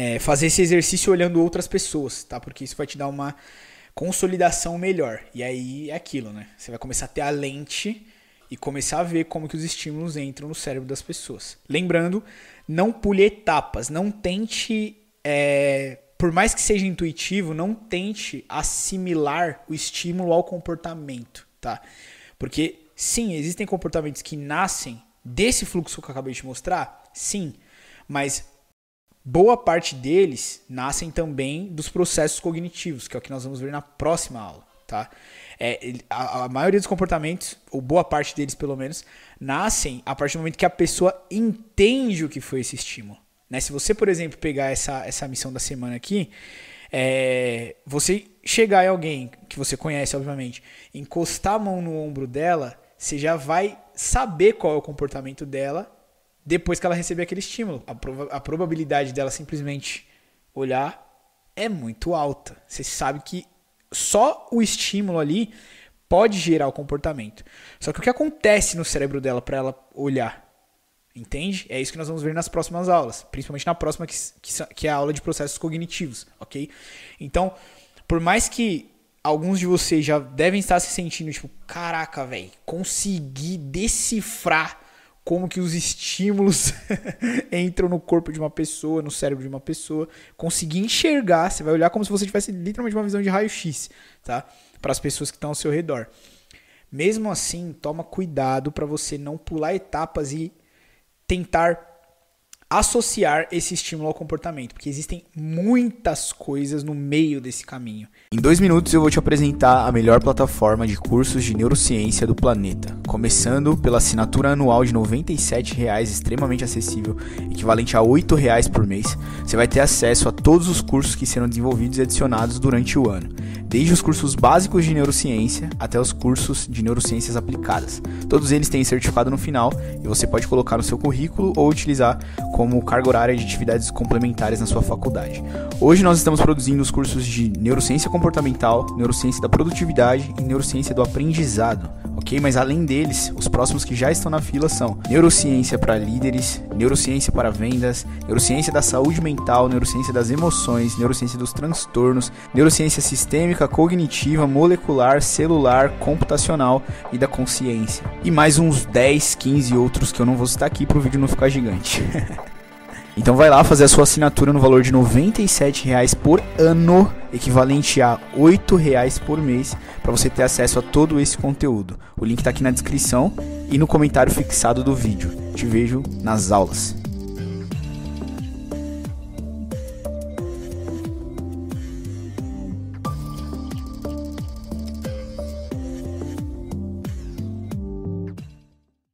é, fazer esse exercício olhando outras pessoas, tá? Porque isso vai te dar uma consolidação melhor. E aí é aquilo, né? Você vai começar a ter a lente e começar a ver como que os estímulos entram no cérebro das pessoas. Lembrando, não pule etapas, não tente, é, por mais que seja intuitivo, não tente assimilar o estímulo ao comportamento, tá? Porque sim, existem comportamentos que nascem desse fluxo que eu acabei de mostrar, sim, mas boa parte deles nascem também dos processos cognitivos, que é o que nós vamos ver na próxima aula, tá? É, a, a, maioria dos comportamentos, ou boa parte deles pelo menos, nascem a partir do momento que a pessoa entende o que foi esse estímulo. Né? Se você, por exemplo, pegar essa, essa missão da semana aqui, é, você chegar em alguém que você conhece, obviamente, encostar a mão no ombro dela, você já vai saber qual é o comportamento dela depois que ela receber aquele estímulo. A, prova a probabilidade dela simplesmente olhar é muito alta. Você sabe que só o estímulo ali pode gerar o comportamento. Só que o que acontece no cérebro dela para ela olhar? Entende? É isso que nós vamos ver nas próximas aulas, principalmente na próxima que, que, que é a aula de processos cognitivos, ok? Então, por mais que alguns de vocês já devem estar se sentindo tipo, caraca, velho, consegui decifrar como que os estímulos entram no corpo de uma pessoa, no cérebro de uma pessoa, conseguir enxergar, você vai olhar como se você tivesse literalmente uma visão de raio-x, tá? Para as pessoas que estão ao seu redor. Mesmo assim, toma cuidado para você não pular etapas e tentar associar esse estímulo ao comportamento, porque existem muitas coisas no meio desse caminho. Em dois minutos eu vou te apresentar a melhor plataforma de cursos de neurociência do planeta, começando pela assinatura anual de R$ 97,00, extremamente acessível, equivalente a R$ 8,00 por mês. Você vai ter acesso a todos os cursos que serão desenvolvidos e adicionados durante o ano desde os cursos básicos de neurociência até os cursos de neurociências aplicadas. Todos eles têm certificado no final e você pode colocar no seu currículo ou utilizar como carga horária de atividades complementares na sua faculdade. Hoje nós estamos produzindo os cursos de neurociência comportamental, neurociência da produtividade e neurociência do aprendizado Mas além deles, os próximos que já estão na fila são neurociência para líderes, neurociência para vendas, neurociência da saúde mental, neurociência das emoções, neurociência dos transtornos, neurociência sistêmica, cognitiva, molecular, celular, computacional e da consciência. E mais uns 10, 15 outros que eu não vou citar aqui para o vídeo não ficar gigante. Então vai lá fazer a sua assinatura no valor de R$ 97,00 por ano, equivalente a R$ 8,00 por mês, para você ter acesso a todo esse conteúdo. O link está aqui na descrição e no comentário fixado do vídeo. Te vejo nas aulas.